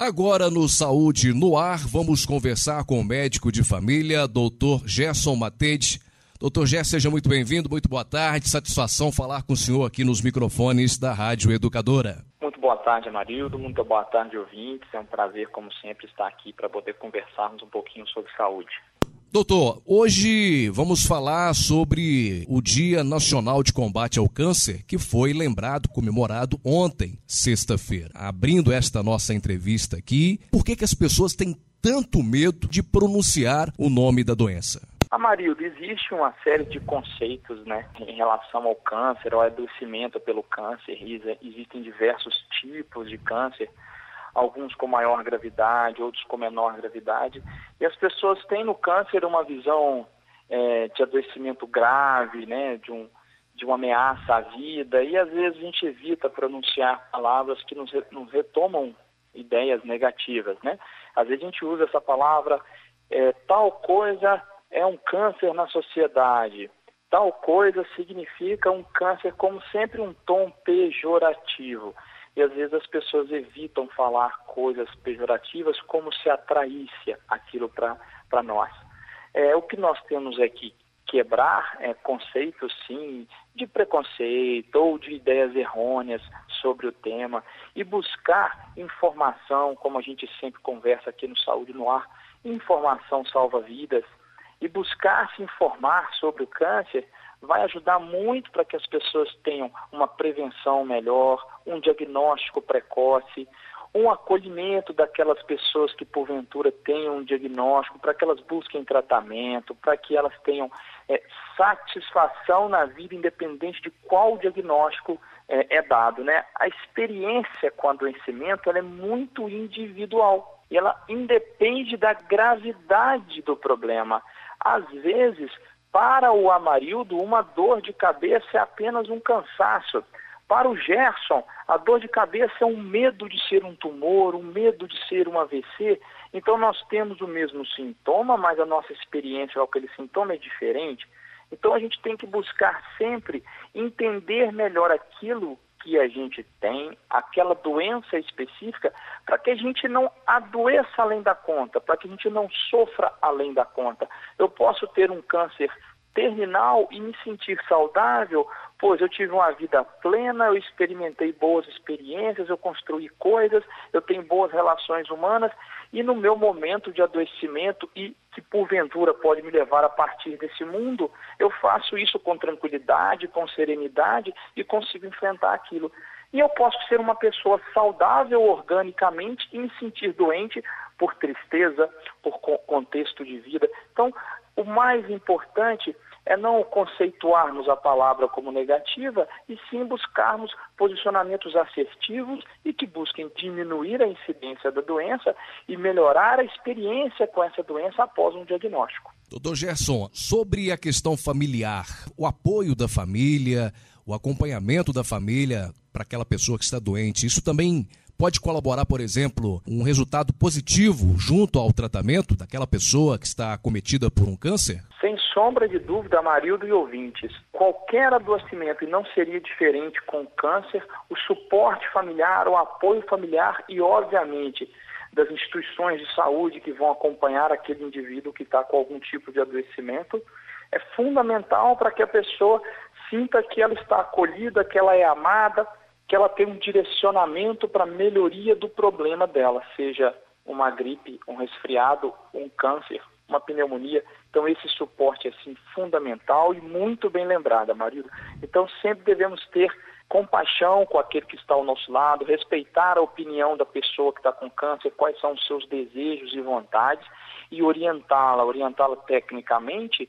Agora no Saúde no Ar, vamos conversar com o médico de família, Dr. Gerson Matede. Doutor Gerson, seja muito bem-vindo, muito boa tarde, satisfação falar com o senhor aqui nos microfones da Rádio Educadora. Muito boa tarde, Amarildo, muito boa tarde, ouvintes. É um prazer, como sempre, estar aqui para poder conversarmos um pouquinho sobre saúde. Doutor, hoje vamos falar sobre o Dia Nacional de Combate ao Câncer, que foi lembrado, comemorado ontem, sexta-feira. Abrindo esta nossa entrevista aqui, por que, que as pessoas têm tanto medo de pronunciar o nome da doença? Amarildo, existe uma série de conceitos né, em relação ao câncer, ao adoecimento pelo câncer. Existem diversos tipos de câncer alguns com maior gravidade, outros com menor gravidade. E as pessoas têm no câncer uma visão é, de adoecimento grave, né, de, um, de uma ameaça à vida, e às vezes a gente evita pronunciar palavras que nos, nos retomam ideias negativas. Né? Às vezes a gente usa essa palavra, é, tal coisa é um câncer na sociedade. Tal coisa significa um câncer como sempre um tom pejorativo e às vezes as pessoas evitam falar coisas pejorativas como se atraísse aquilo para nós. É, o que nós temos é que quebrar é, conceitos, sim, de preconceito ou de ideias errôneas sobre o tema e buscar informação, como a gente sempre conversa aqui no Saúde no Ar, informação salva vidas, e buscar se informar sobre o câncer vai ajudar muito para que as pessoas tenham uma prevenção melhor, um diagnóstico precoce, um acolhimento daquelas pessoas que porventura tenham um diagnóstico, para que elas busquem tratamento, para que elas tenham é, satisfação na vida, independente de qual diagnóstico é, é dado. Né? A experiência com adoecimento é muito individual e ela independe da gravidade do problema. Às vezes, para o Amarildo, uma dor de cabeça é apenas um cansaço. Para o Gerson, a dor de cabeça é um medo de ser um tumor, um medo de ser um AVC. Então nós temos o mesmo sintoma, mas a nossa experiência com aquele sintoma é diferente. Então a gente tem que buscar sempre entender melhor aquilo que a gente tem, aquela doença específica, para que a gente não adoeça além da conta, para que a gente não sofra além da conta. Eu posso ter um câncer terminal e me sentir saudável, pois eu tive uma vida plena, eu experimentei boas experiências, eu construí coisas, eu tenho boas relações humanas e no meu momento de adoecimento e que porventura pode me levar a partir desse mundo, eu faço isso com tranquilidade, com serenidade e consigo enfrentar aquilo. E eu posso ser uma pessoa saudável organicamente e me sentir doente por tristeza, por contexto de vida. Então, o mais importante é não conceituarmos a palavra como negativa e sim buscarmos posicionamentos assertivos e que busquem diminuir a incidência da doença e melhorar a experiência com essa doença após um diagnóstico. Doutor Gerson, sobre a questão familiar, o apoio da família, o acompanhamento da família para aquela pessoa que está doente, isso também pode colaborar, por exemplo, um resultado positivo junto ao tratamento daquela pessoa que está acometida por um câncer? Sem sombra de dúvida, Amarildo e ouvintes, qualquer adoecimento, e não seria diferente com câncer, o suporte familiar, o apoio familiar e, obviamente, das instituições de saúde que vão acompanhar aquele indivíduo que está com algum tipo de adoecimento, é fundamental para que a pessoa sinta que ela está acolhida, que ela é amada, que ela tem um direcionamento para melhoria do problema dela, seja uma gripe, um resfriado, um câncer, uma pneumonia. Então esse suporte é assim fundamental e muito bem lembrado, marido. Então sempre devemos ter compaixão com aquele que está ao nosso lado, respeitar a opinião da pessoa que está com câncer, quais são os seus desejos e vontades e orientá-la, orientá-la tecnicamente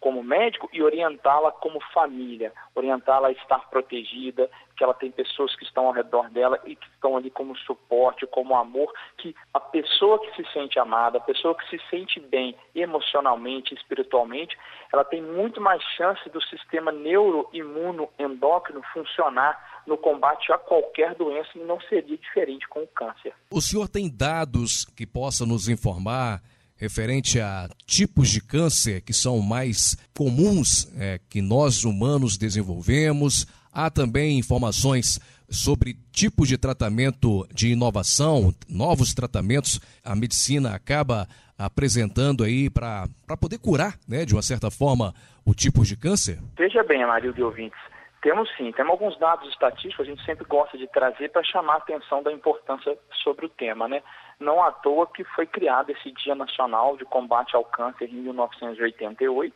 como médico e orientá-la como família, orientá-la a estar protegida, que ela tem pessoas que estão ao redor dela e que estão ali como suporte, como amor, que a pessoa que se sente amada, a pessoa que se sente bem emocionalmente, espiritualmente, ela tem muito mais chance do sistema neuroimuno endócrino funcionar no combate a qualquer doença e não seria diferente com o câncer. O senhor tem dados que possa nos informar referente a tipos de câncer que são mais comuns é, que nós humanos desenvolvemos, Há também informações sobre tipos de tratamento de inovação, novos tratamentos, a medicina acaba apresentando aí para poder curar, né, de uma certa forma, o tipo de câncer? Veja bem, Amarildo de ouvintes, temos sim, temos alguns dados estatísticos, a gente sempre gosta de trazer para chamar a atenção da importância sobre o tema, né? Não à toa que foi criado esse Dia Nacional de Combate ao Câncer em 1988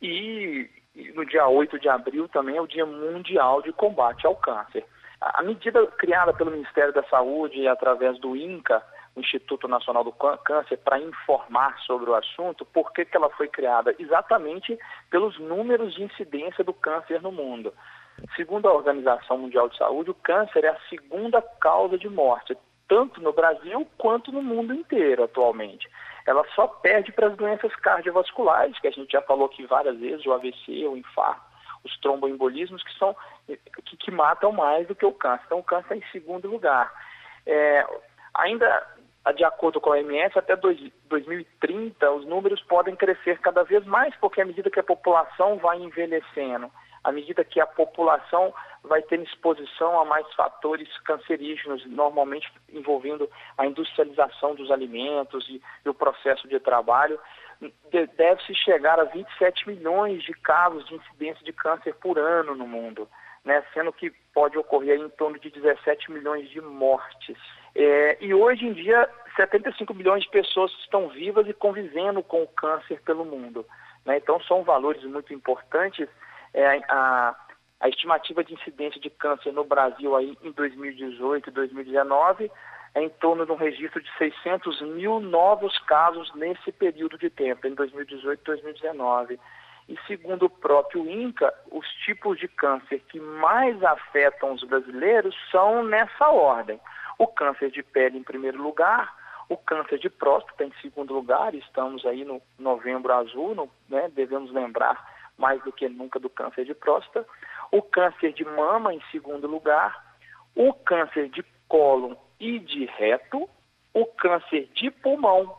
e no dia 8 de abril também é o Dia Mundial de Combate ao Câncer. A medida criada pelo Ministério da Saúde através do INCA, Instituto Nacional do Câncer, para informar sobre o assunto, por que, ela foi criada? Exatamente pelos números de incidência do câncer no mundo. Segundo a Organização Mundial de Saúde, o câncer é a segunda causa de morte, tanto no Brasil quanto no mundo inteiro atualmente. Ela só perde para as doenças cardiovasculares, que a gente já falou aqui várias vezes, o AVC, o infarto os tromboembolismos que são que, que, matam mais do que o câncer. Então o câncer é em segundo lugar. É, ainda de acordo com a OMS, até dois, 2030 os números podem crescer cada vez mais, porque à medida que a população vai envelhecendo, à medida que a população vai ter exposição a mais fatores cancerígenos, normalmente envolvendo a industrialização dos alimentos e, e o processo de trabalho, deve-se chegar a 27 milhões de casos de incidência de câncer por ano no mundo, né? sendo que pode ocorrer em torno de 17 milhões de mortes. É, e hoje em dia, 75 milhões de pessoas estão vivas e convivendo com o câncer pelo mundo. Né? Então, são valores muito importantes. É, a, a estimativa de incidência de câncer no Brasil aí em 2018 e 2019 é em torno de um registro de 600 mil novos casos nesse período de tempo, em 2018 e 2019. E segundo o próprio INCA, os tipos de câncer que mais afetam os brasileiros são nessa ordem. O câncer de pele em primeiro lugar, o câncer de próstata em segundo lugar, estamos aí no novembro azul, no, né, devemos lembrar mais do que nunca do câncer de próstata, o câncer de mama em segundo lugar, o câncer de cólon e de reto, o câncer de pulmão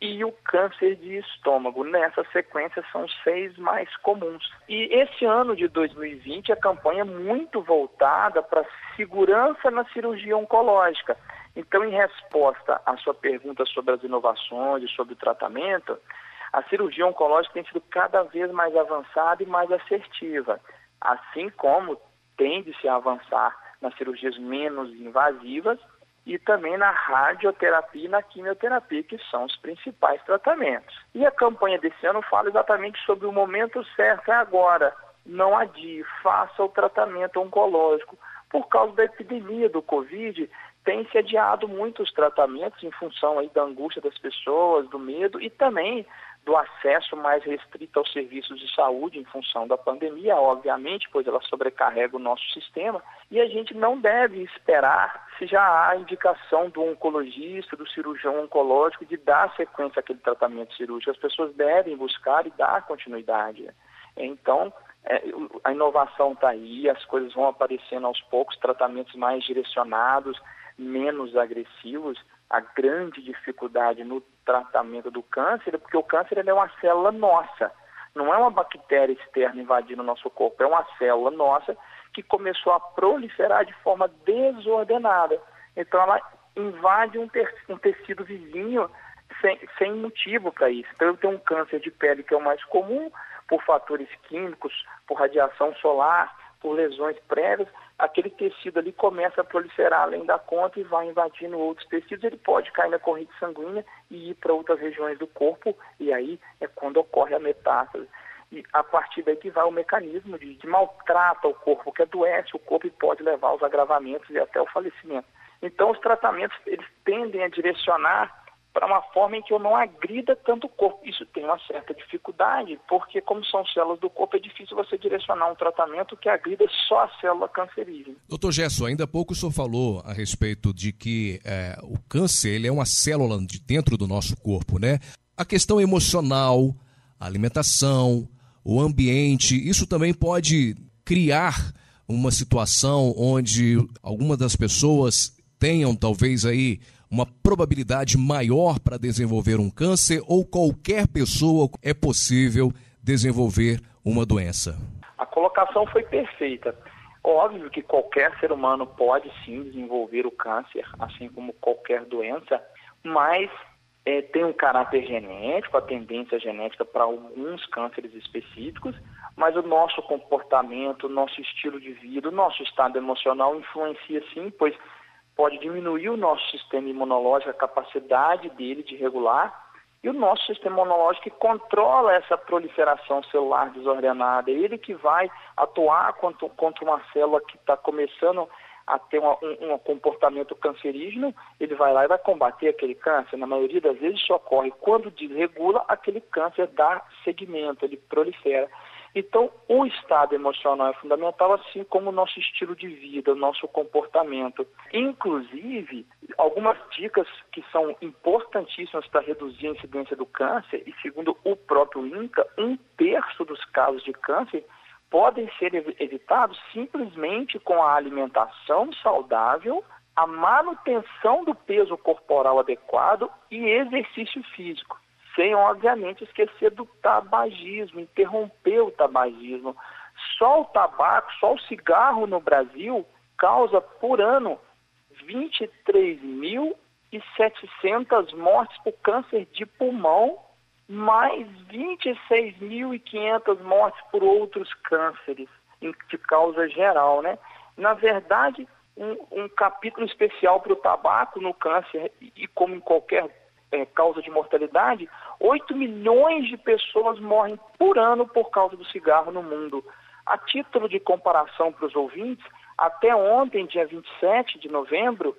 e o câncer de estômago. Nessa sequência são seis mais comuns. E esse ano de 2020 a campanha é muito voltada para segurança na cirurgia oncológica. Então, em resposta à sua pergunta sobre as inovações e sobre o tratamento, a cirurgia oncológica tem sido cada vez mais avançada e mais assertiva, assim como tende-se a avançar nas cirurgias menos invasivas e também na radioterapia e na quimioterapia, que são os principais tratamentos. E a campanha desse ano fala exatamente sobre o momento certo, é agora. Não adie, faça o tratamento oncológico. Por causa da epidemia do Covid, tem se adiado muitos tratamentos em função aí da angústia das pessoas, do medo e também do acesso mais restrito aos serviços de saúde em função da pandemia, obviamente, pois ela sobrecarrega o nosso sistema, e a gente não deve esperar se já há indicação do oncologista, do cirurgião oncológico de dar sequência àquele tratamento cirúrgico. As pessoas devem buscar e dar continuidade. Então, é, a inovação está aí, as coisas vão aparecendo aos poucos, tratamentos mais direcionados, menos agressivos, a grande dificuldade no tratamento do câncer é porque o câncer é uma célula nossa, não é uma bactéria externa invadindo o nosso corpo, é uma célula nossa que começou a proliferar de forma desordenada. Então ela invade um, um tecido vizinho sem, sem motivo para isso. Então eu tenho um câncer de pele que é o mais comum, por fatores químicos, por radiação solar, por lesões prévias, aquele tecido ali começa a proliferar além da conta e vai invadindo outros tecidos, ele pode cair na corrente sanguínea e ir para outras regiões do corpo, e aí é quando ocorre a metástase. E a partir daí que vai o mecanismo de, de maltrata o corpo, que adoece o corpo e pode levar aos agravamentos e até o falecimento. Então, os tratamentos, eles tendem a direcionar para uma forma em que eu não agrida tanto o corpo. Isso tem uma certa dificuldade, porque como são células do corpo, é difícil você direcionar um tratamento que agrida só a célula cancerígena. Doutor Gerson, ainda há pouco o senhor falou a respeito de que é, o câncer ele é uma célula de dentro do nosso corpo, né? A questão emocional, a alimentação, o ambiente, isso também pode criar uma situação onde algumas das pessoas tenham talvez aí uma probabilidade maior para desenvolver um câncer ou qualquer pessoa é possível desenvolver uma doença? A colocação foi perfeita. Óbvio que qualquer ser humano pode sim desenvolver o câncer, assim como qualquer doença, mas é, tem um caráter genético, a tendência genética para alguns cânceres específicos, mas o nosso comportamento, o nosso estilo de vida, o nosso estado emocional influencia sim, pois pode diminuir o nosso sistema imunológico, a capacidade dele de regular, e o nosso sistema imunológico que controla essa proliferação celular desordenada, é ele que vai atuar contra, contra uma célula que está começando a ter uma, um, um, comportamento cancerígeno, ele vai lá e vai combater aquele câncer. Na maioria das vezes isso ocorre quando desregula, aquele câncer dá segmento, ele prolifera. Então, o estado emocional é fundamental, assim como o nosso estilo de vida, o nosso comportamento. Inclusive, algumas dicas que são importantíssimas para reduzir a incidência do câncer, e segundo o próprio INCA, um terço dos casos de câncer podem ser evitados simplesmente com a alimentação saudável, a manutenção do peso corporal adequado e exercício físico sem, obviamente, esquecer do tabagismo, interromper o tabagismo. Só o tabaco, só o cigarro no Brasil causa por ano 23.700 mortes por câncer de pulmão, mais 26.500 mortes por outros cânceres de causa geral, né? Na verdade, um, um capítulo especial para o tabaco no câncer e como em qualquer é, causa de mortalidade, 8 milhões de pessoas morrem por ano por causa do cigarro no mundo. A título de comparação para os ouvintes, até ontem, dia 27 de novembro,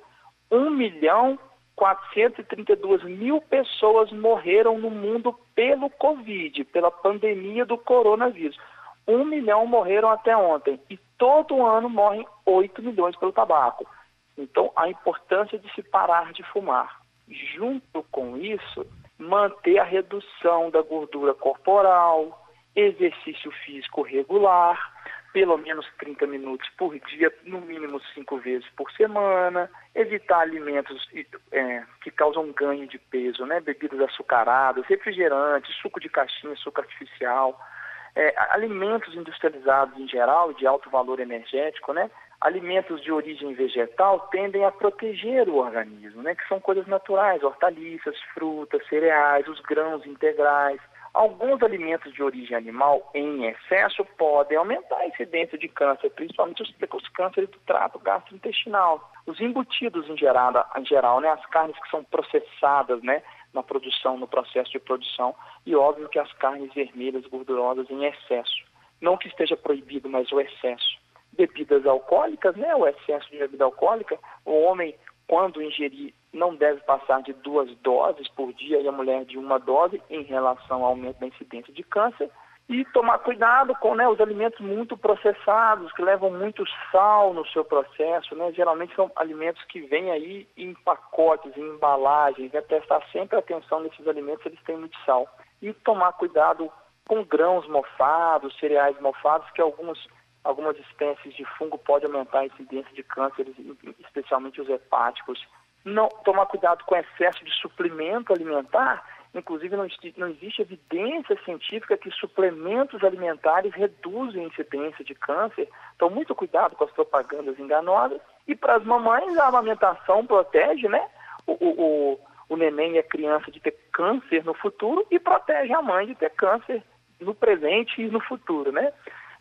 1 milhão 432 mil pessoas morreram no mundo pelo Covid, pela pandemia do coronavírus. 1 milhão morreram até ontem. E todo ano morrem 8 milhões pelo tabaco. Então, a importância de se parar de fumar. Junto com isso, manter a redução da gordura corporal, exercício físico regular, pelo menos 30 minutos por dia, no mínimo cinco vezes por semana, evitar alimentos é, que causam ganho de peso, né? bebidas açucaradas, refrigerantes, suco de caixinha, suco artificial, é, alimentos industrializados em geral, de alto valor energético, né? Alimentos de origem vegetal tendem a proteger o organismo, né, que são coisas naturais, hortaliças, frutas, cereais, os grãos integrais. Alguns alimentos de origem animal em excesso podem aumentar a incidência de câncer, principalmente os, os cânceres do trato gastrointestinal. Os embutidos em geral, em geral né, as carnes que são processadas né, na produção, no processo de produção, e óbvio que as carnes vermelhas gordurosas em excesso. Não que esteja proibido, mas o excesso bebidas alcoólicas, né, o excesso de bebida alcoólica, o homem, quando ingerir, não deve passar de duas doses por dia e a mulher de uma dose em relação ao aumento da incidência de câncer. E tomar cuidado com né, os alimentos muito processados, que levam muito sal no seu processo. Né? Geralmente são alimentos que vêm aí em pacotes, em embalagens. Né? Prestar sempre atenção nesses alimentos, eles têm muito sal. E tomar cuidado com grãos mofados, cereais mofados, que alguns algumas espécies de fungo podem aumentar a incidência de cânceres, especialmente os hepáticos. Não tomar cuidado com excesso de suplemento alimentar, inclusive não, não existe evidência científica que suplementos alimentares reduzem a incidência de câncer. Então, muito cuidado com as propagandas enganosas. E para as mamães, a amamentação protege, né? O, o, o, o neném e a criança de ter câncer no futuro e protege a mãe de ter câncer no presente e no futuro, né?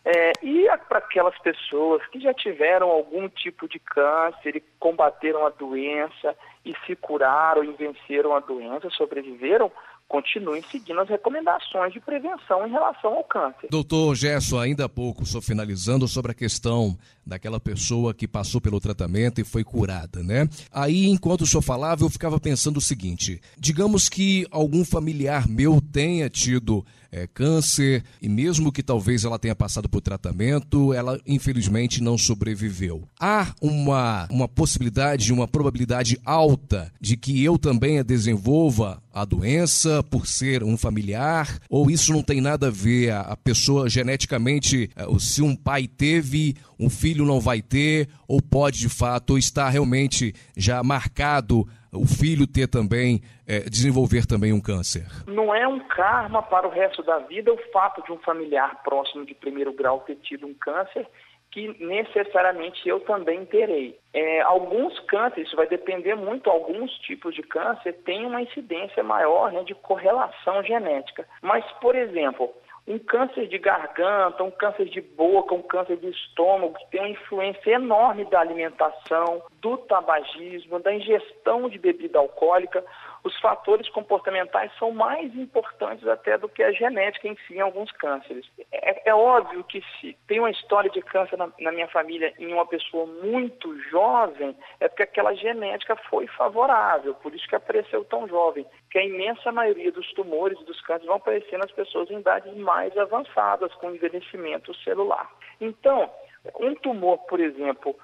É, e para aquelas pessoas que já tiveram algum tipo de câncer e combateram a doença e se curaram e venceram a doença, sobreviveram, continuem seguindo as recomendações de prevenção em relação ao câncer. Doutor Gesso, ainda há pouco, só finalizando sobre a questão daquela pessoa que passou pelo tratamento e foi curada, né? Aí, enquanto o senhor falava, eu ficava pensando o seguinte: digamos que algum familiar meu tenha tido é, câncer e mesmo que talvez ela tenha passado por tratamento, ela infelizmente não sobreviveu. Há uma, uma possibilidade, uma probabilidade alta de que eu também a desenvolva a doença por ser um familiar? Ou isso não tem nada a ver? A pessoa geneticamente, é, se um pai teve, um filho não vai ter, ou pode de fato, está realmente já marcado o filho ter também, é, desenvolver também um câncer? Não é um karma para o resto da vida o fato de um familiar próximo de primeiro grau ter tido um câncer que necessariamente eu também terei. É, alguns cânceres, isso vai depender muito, alguns tipos de câncer têm uma incidência maior né, de correlação genética. Mas, por exemplo, um câncer de garganta, um câncer de boca, um câncer de estômago, que tem uma influência enorme da alimentação, do tabagismo, da ingestão de bebida alcoólica, os fatores comportamentais são mais importantes até do que a genética em si em alguns cânceres. É, é óbvio que se tem uma história de câncer na, na, minha família em uma pessoa muito jovem, é porque aquela genética foi favorável, por isso que apareceu tão jovem. Que a imensa maioria dos tumores e dos cânceres vão aparecer nas pessoas em idades mais avançadas, com envelhecimento celular. Então, um tumor, por exemplo,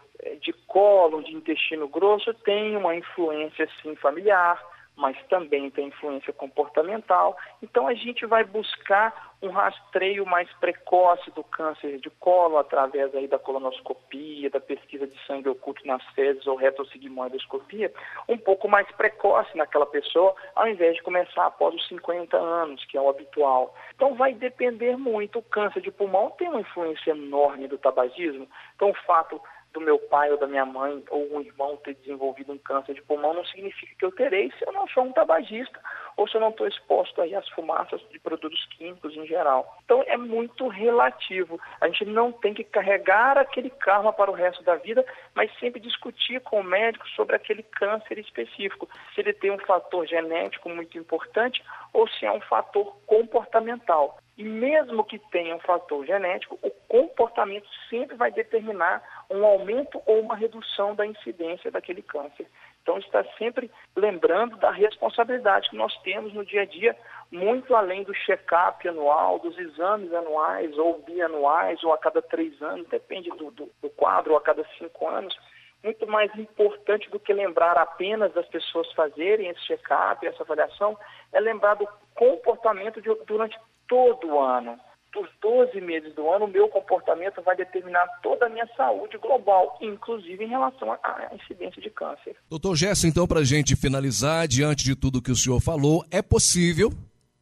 de colo, de intestino grosso, tem uma influência sim familiar, mas também tem influência comportamental. Então a gente vai buscar um rastreio mais precoce do câncer de colo através aí da colonoscopia, da pesquisa de sangue oculto nas fezes ou retrosigmoidoscopia, um pouco mais precoce naquela pessoa, ao invés de começar após os 50 anos, que é o habitual. Então vai depender muito. O câncer de pulmão tem uma influência enorme do tabagismo. Então o fato do meu pai ou da minha mãe ou um irmão ter desenvolvido um câncer de pulmão não significa que eu terei se eu não sou um tabagista ou se eu não estou exposto aí às fumaças de produtos químicos em geral. Então é muito relativo. A gente não tem que carregar aquele karma para o resto da vida, mas sempre discutir com o médico sobre aquele câncer específico, se ele tem um fator genético muito importante ou se é um fator comportamental. E mesmo que tenha um fator genético, o comportamento sempre vai determinar um aumento ou uma redução da incidência daquele câncer. Então, está sempre lembrando da responsabilidade que nós temos no dia a dia, muito além do check-up anual, dos exames anuais ou bianuais, ou a cada três anos, depende do, do, do quadro, ou a cada cinco anos. Muito mais importante do que lembrar apenas das pessoas fazerem esse check-up, essa avaliação, é lembrar do comportamento de, durante todo o ano. Por 12 meses do ano, o meu comportamento vai determinar toda a minha saúde global, inclusive em relação à incidência de câncer. Doutor Gerson, então, para a gente finalizar, diante de tudo que o senhor falou, é possível,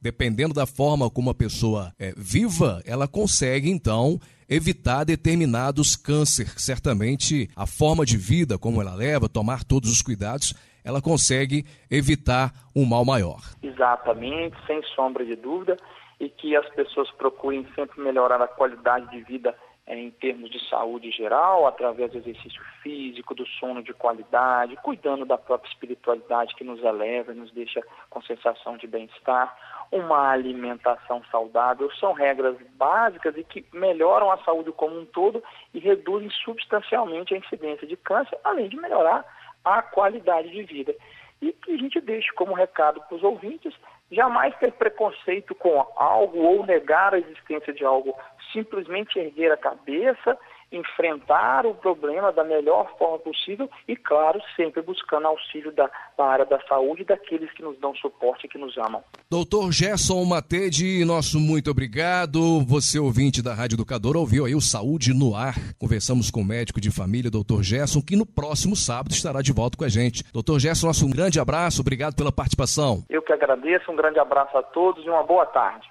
dependendo da forma como a pessoa é viva, ela consegue, então, evitar determinados cânceres. Certamente, a forma de vida, como ela leva, tomar todos os cuidados, ela consegue evitar um mal maior. Exatamente, sem sombra de dúvida e que as pessoas procurem sempre melhorar a qualidade de vida é, em termos de saúde geral, através do exercício físico, do sono de qualidade, cuidando da própria espiritualidade que nos eleva, nos deixa com sensação de bem-estar, uma alimentação saudável, são regras básicas e que melhoram a saúde como um todo e reduzem substancialmente a incidência de câncer, além de melhorar a qualidade de vida. E que a gente deixe como recado para os ouvintes Jamais ter preconceito com algo ou negar a existência de algo. Simplesmente erguer a cabeça, enfrentar o problema da melhor forma possível e, claro, sempre buscando auxílio da, da área da saúde e daqueles que nos dão suporte e que nos amam. Doutor Gerson Matede, nosso muito obrigado. Você, ouvinte da Rádio Educador, ouviu aí o Saúde no Ar. Conversamos com o médico de família, doutor Gerson, que no próximo sábado estará de volta com a gente. Doutor Gerson, nosso um grande abraço, obrigado pela participação. Eu que agradeço, um grande abraço a todos e uma boa tarde.